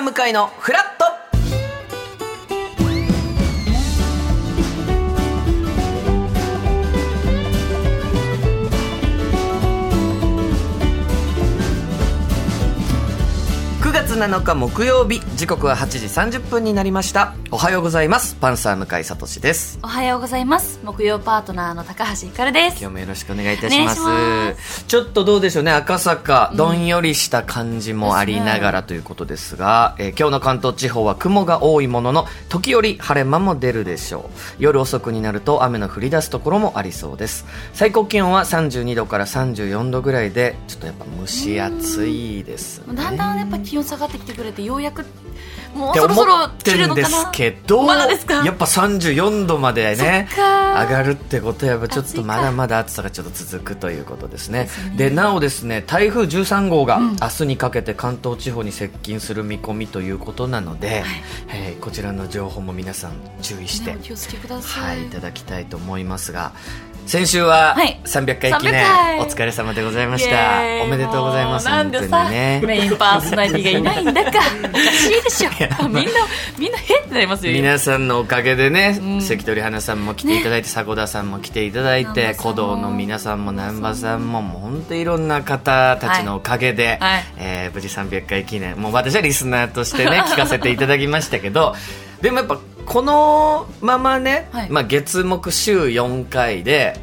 ー向かいのフラッ月7日木曜日時刻は8時30分になりました。おはようございます。パンサー向井聡です。おはようございます。木曜パートナーの高橋ひかるです。今日もよろしくお願いいたします。ちょっとどうでしょうね。赤坂、どんよりした感じもありながらということですが、えー今日の関東地方は雲が多いものの時折晴れ間も出るでしょう。夜遅くになると雨の降り出すところもありそうです。最高気温は32度から34度ぐらいでちょっとやっぱ蒸し暑いですね。だんだんやっぱ気温下がってきてくれてようやくもうそろそろ思って切るるんでのかな？すけどまだですか？やっぱ34度までね上がるってことはやっぱちょっとまだまだ暑さがちょっと続くということですね。ですね。でなおですね台風13号がうん明日にかけて関東地方に接近する見込みということなので、えーこちらの情報も皆さん注意して、ねお気をつけくださ、はいい、いただきたいと思いますが先週ははい。300回記念、300回。お疲れ様でございましイたおめでとうございますもうなんで本さ当にね。メインパーソナリティがいないんだかおかしいでしょ。やみんなみんなへってなりますよ。皆さんのおかげでね、うん。関取花さんも来ていただいて、迫田さんも来ていただいて南波さんも鼓動の皆さんも南波さんももう本当いろんな方たちのおかげで、はい。えー無事300回記念。もう私はリスナーとしてね 聞かせていただきましたけどでもやっぱこのままね、はい。まあ、月木週4回で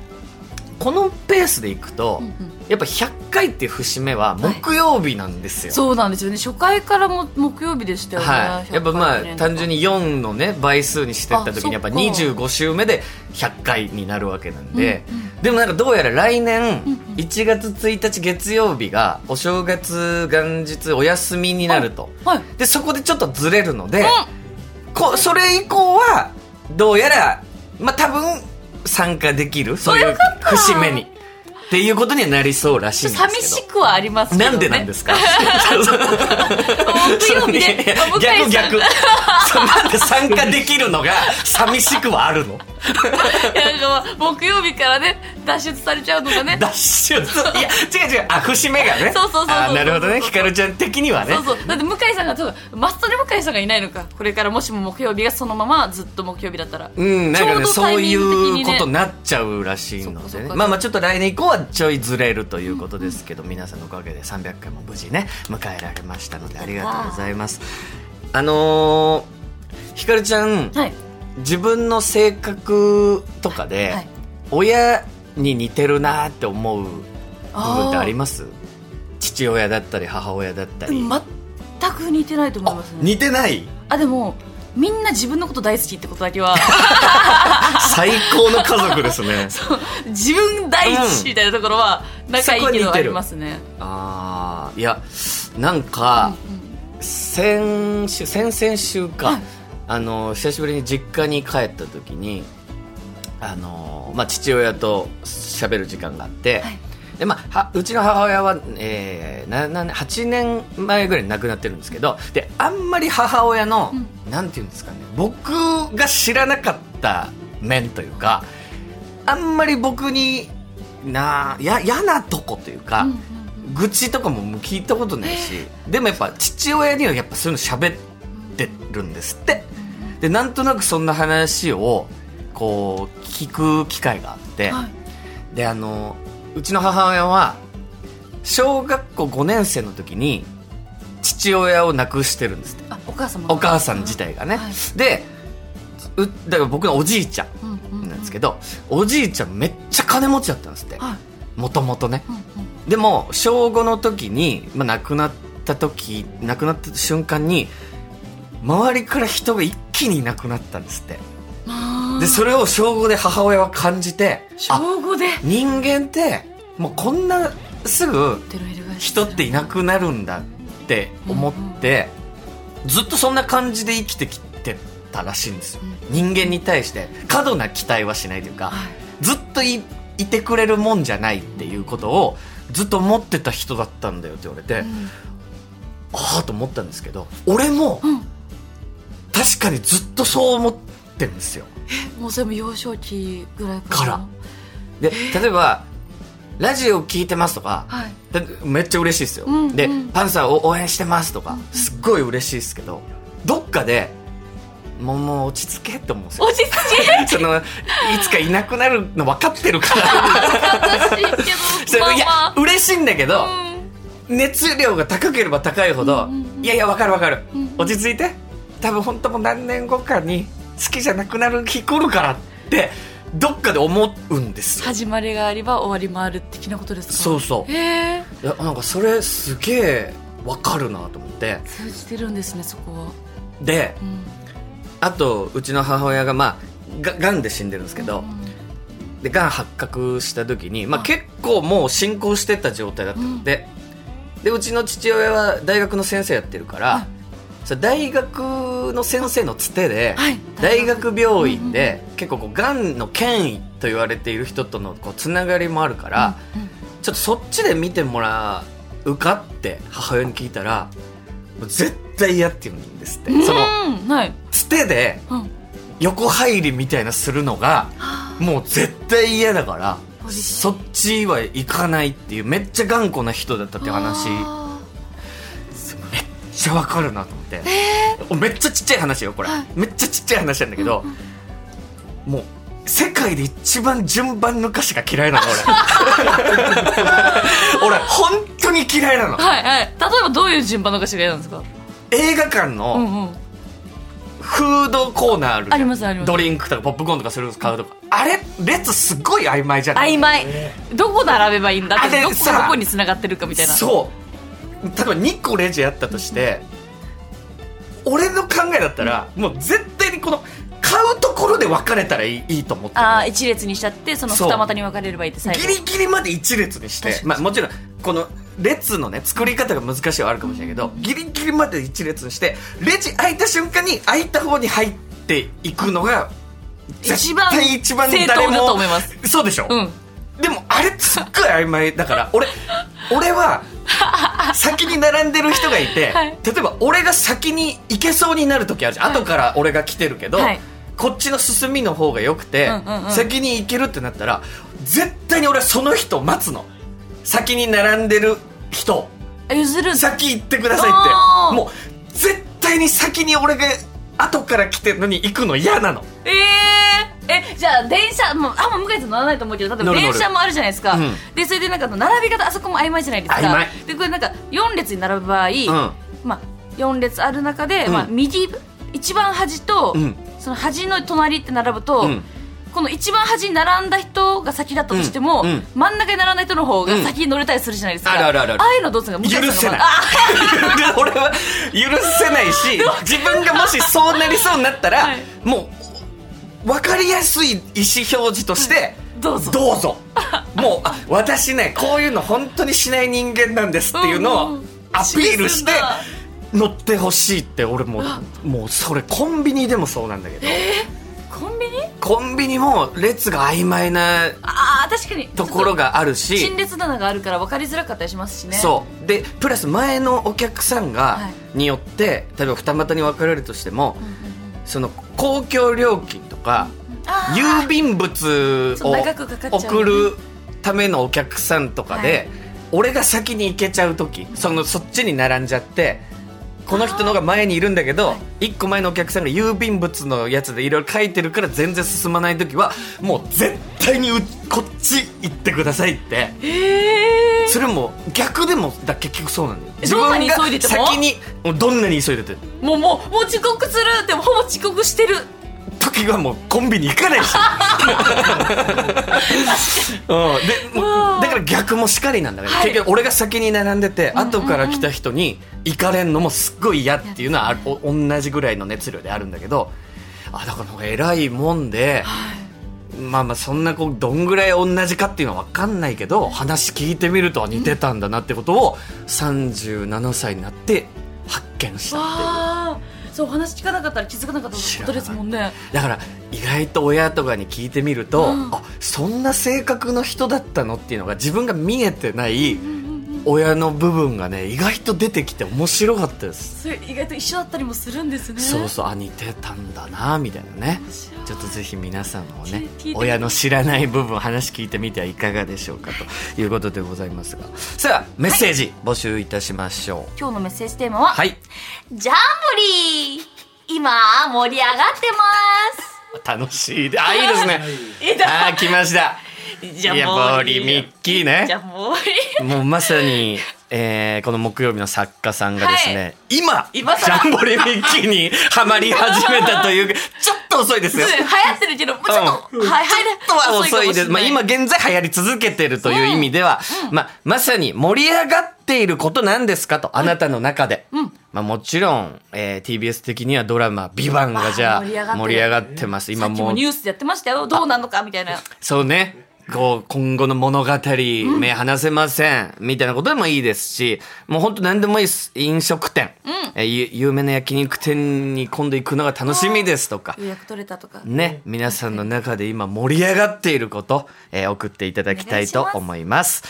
このペースでいくと、うんうん。やっぱ100回っていう節目は木曜日なんですよ、そうなんですよね。初回からも木曜日でしたよね、はい、やっぱまあ100回記念とか。単純に4のね倍数にしてった時にやっぱあそっか。25週目で100回になるわけなんで、うんうん。でもなんかどうやら来年うんうん。1月1日月曜日がお正月元日お休みになると。はい。でそこでちょっとずれるので、こそれ以降はどうやらまあ多分参加できるそういう節目に。っていうことにはなりそうらしいんですけど。寂しくはありますね、なんでなんですか？木曜日で逆逆。なんで参加できるのが寂しくはあるの？なんか木曜日からね脱出されちゃうのがね。脱出？いや違う違う。あ節目がね。そうそうそうなるほどね。ひかるちゃん的にはね。そうそう。だって向井さんがそうマストで向井さんがいないのか。これからもしも木曜日がそのままずっと木曜日だったら。うん、なんかねそういうことになっちゃうらしいのでね。まあまあちょっと来年以降はちょいずれるということですけど、皆さんのおかげで300回も無事ね迎えられましたのでありがとうございます。あ。のー、ひかるちゃん、はい自分の性格とかで、はい。親に似てるなって思う部分ってあります？父親だったり母親だったり、全く似てないと思いますね。似てない？あでもみんな自分のこと大好きってことだけは。最高の家族ですね。自分第一みたいなところは仲いいけどありますね、ああいやなんか、先週先々週か、はいあの久しぶりに実家に帰った時にあの、まあ、父親と喋る時間があって、はい。でまあ、はうちの母親は、えー、なな8年前ぐらいに亡くなってるんですけどであんまり母親の、なんていうんですかね僕が知らなかった面というかあんまり僕になや嫌なとこというか、うんうん愚痴とかも聞いたことないしでもやっぱ父親にはやっぱそういうの喋ってるんですってでなんとなくそんな話をこう聞く機会があって、はい。であのうちの母親は小学校5年生の時に父親を亡くしてるんですって。あお母様が。お母さん自体がね、はい。でうだから僕のおじいちゃんなんですけど、おじいちゃんめっちゃ金持ちだったんですって。はい。もともとね。うんうん。でも小5の時に、まあ、亡くなった時亡くなった瞬間に周りから人が一気にいなくなったんですって。でそれを小5で母親は感じてあ小五で。人間ってもうこんなすぐ人っていなくなるんだって思って、ずっとそんな感じで生きてきてたらしいんですよ、人間に対して過度な期待はしないというか、はい。ずっといいてくれるもんじゃないっていうことをずっと思ってた人だったんだよって言われて、うん。ああと思ったんですけど俺もうん確かにずっとそう思ってるんですよ。もうそれも幼少期ぐらいかから。で例えば「ラジオ聞いてます」とかはい。だめっちゃ嬉しいですよ、うんでうん「パンサーを応援してます」とかすっごい嬉しいですけどどっかでもうもう落ち着けって思うんですよ。落ち着け そのいつかいなくなるの分かってるから。恥ずかしいけ そどれいやまあま嬉しいんだけど、あうん。熱量が高ければ高いほど、うんうんうん。いやいや分かる分かる、うんうん。落ち着いて多分本当もう何年後かに好きじゃなくなる日来るからってどっかで思うんですよ。始まりがあれば終わりもある的なことですか？そうそう。へえなんかそれすげえ分かるなと思って。通じてるんですねそこは。でうん。あとうちの母親がまあががんで死んでるんですけど、でがん発覚した時に、まあ、はい結構もう進行してた状態だったの。で、でうちの父親は大学の先生やってるから、大学の先生のつてで、はい。大学病院で結構こうがんの権威と言われている人とのこうつながりもあるから、うんうん。ちょっとそっちで見てもらうかって母親に聞いたら絶対嫌って言うんですって、そのうんはい。つてでうん。横入りみたいなするのがもう絶対嫌だからそっちは行かないっていうめっちゃ頑固な人だったって話ちゃわかるなと思って、めっちゃちっちゃい話よこれ、はい。めっちゃちっちゃい話なんだけど、もう世界で一番順番抜かしが嫌いなの俺。俺本当に嫌いなの。ーはいはい。例えばどういう順番のがしが嫌なんですか？映画館うのんうん。フードコーナーあるありますあります。ドリンクとかポップコーンとかする買うとか。あれ列すごい曖昧じゃない？曖昧。どこ並べばいいんだ？ってどこどこに繋がってるかみたいな。そう例えば2個レジあったとして、俺の考えだったら、もう絶対にこの買うところで分かれたらいいいいと思ってああ一列にしちゃってその二股に分かれればいいって最後。ギリギリまで一列にしてまあ、もちろんこの列のね作り方が難しいはあるかもしれないけど、ギリギリまで一列にしてレジ開いた瞬間に開いた方に入っていくのが一番一番正当だと思います。そうでしょ、うん。でもあれすっごい曖昧だから俺俺は先に並んでる人がいて、はい。例えば俺が先に行けそうになる時あるじゃん、はい。後から俺が来てるけど、はい。こっちの進みの方が良くて、うんうんうん。先に行けるってなったら絶対に俺はその人を待つの。先に並んでる人。あ譲る。先行ってくださいって。もう絶対に先に俺が後から来てるのに行くの嫌なの。えええじゃあ電車もうあんま向井さん乗らないと思うけど例えば電車もあるじゃないですか、うん。でそれでなんか並び方あそこも曖昧じゃないですか。曖昧。でこれなんか4列に並ぶ場合、ん。まあ、4列ある中で、うん。まあ、右一番端と、うん。その端の隣って並ぶと、うん。この一番端に並んだ人が先だったとしても、うん。うん。真ん中に並んだ人の方が先に乗れたりするじゃないですか、あるあるあるあいうのどうするんですか向井許せない 俺は許せないし 自分がもしそうなりそうになったら、はい。もう分かりやすい意思表示として、どうぞ。どうぞ。もうあ私ねこういうの本当にしない人間なんですっていうのをうんうん。アピールして乗ってほしいって俺ももうそれコンビニでもそうなんだけど。コンビニ？コンビニも列が曖昧なああ確かに。ところがあるし。陳列棚があるから分かりづらかったりしますしね。そう。でプラス前のお客さんが、はい。によって例えば二股に分かれるとしても、その公共料金とか、郵便物を送るためのお客さんとかで、はい。俺が先に行けちゃう時そのそっちに並んじゃってこの人のが前にいるんだけど一個前のお客さんが郵便物のやつでいろいろ書いてるから全然進まない時はもう絶対にうこっち行ってくださいって。へえそれも逆でもだ結局そうなんだよ。えどんなに急いでても？先にもうどんなに急いでて。もうもうもう遅刻するでもほぼ遅刻してる。時はもうコンビニ行かないし。うん、でだから逆もしかりなんだけど、はい。結局俺が先に並んでて、後から来た人に行かれんのもすっごい嫌っていうのはあるお同じぐらいの熱量であるんだけどあだから偉いもんで、まあまあそんなこうどんぐらい同じかっていうのは分かんないけど話聞いてみると似てたんだなってことを37歳になって発見したっていう。そうお話聞かなかったら気づかなかったことですもんねだから意外と親とかに聞いてみると、うんあそんな性格の人だった。のっていうのが自分が見えてない親の部分がね意外と出てきて面白かったです。それ意外と一緒だったりもするんですね。そうそうあ似てたんだなみたいなね。ちょっとぜひ皆さんもね親の知らない部分話聞いてみてはいかがでしょうかということでございますが。さあメッセージ募集いたしましょう。今日のメッセージテーマは、はい。ジャンボリー。今盛り上がってま楽しい。であ いいですね。あー来ました ジいやボリミッキージねャンボリもうまさに、えーこの木曜日の作家さんがですね、今今更ジャンボリミッキーにはまり始めたという ちょっと遅いですよ。流行ってるけどもうちょっと、はいはい。ちょっとは遅いです。まあ、今現現在流行り続けてるという意味では、まあ、まさに盛り上がっていることなんですかと、あなたの中で。まあ、もちろん、えー TBS 的にはドラマ、ビバンがじゃああ盛り上がってます。今もうもニュースでやってましたよ。どうなのかみたいな。そうね。こう、今後の物語、目離せません。みたいなことでもいいですし、もう本当何でもいいです。飲食店。えーゆ有名な焼肉店に今度行くのが楽しみですとか。予約取れたとかね、皆さんの中で今盛り上がっていること、えー送っていただきたいと思います。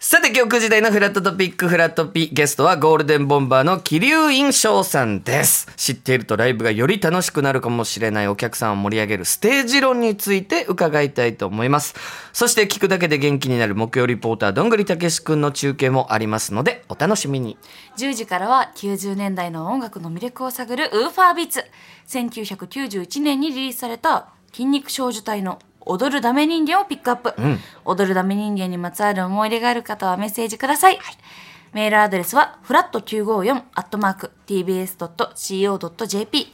さて今日9時台のフラットトピックフラットピゲストはゴールデンボンバーの桐生印象さんです。知っているとライブがより楽しくなるかもしれないお客さんを盛り上げるステージ論について伺いたいと思います。そして聞くだけで元気になる木曜リポーターどんぐりたけしくんの中継もありますのでお楽しみに。10時からは90年代の音楽の魅力を探るウーファービーツ1991年にリリースされた筋肉少女隊の踊るダメ人間をピックアップ、踊るダメ人間にまつわる思い出がある方はメッセージください、メールアドレスはフラット954アットマーク tbs.co.jp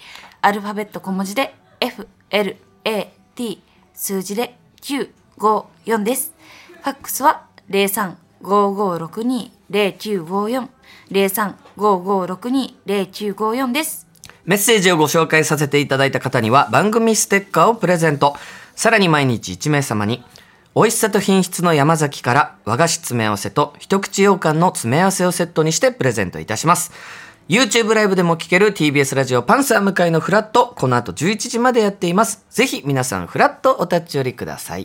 アルファベット小文字で FLAT 数字で954です。ファックスは0355620954 0355620954です。メッセージをご紹介させていただいた方には番組ステッカーをプレゼント。さらに毎日1名様に、美味しさと品質の山崎から和菓子詰め合わせと一口羊羹の詰め合わせをセットにしてプレゼントいたします。YouTube ライブでも聴ける TBS ラジオパンサー向かいのフラット、この後11時までやっています。ぜひ皆さんフラットお立ち寄りください。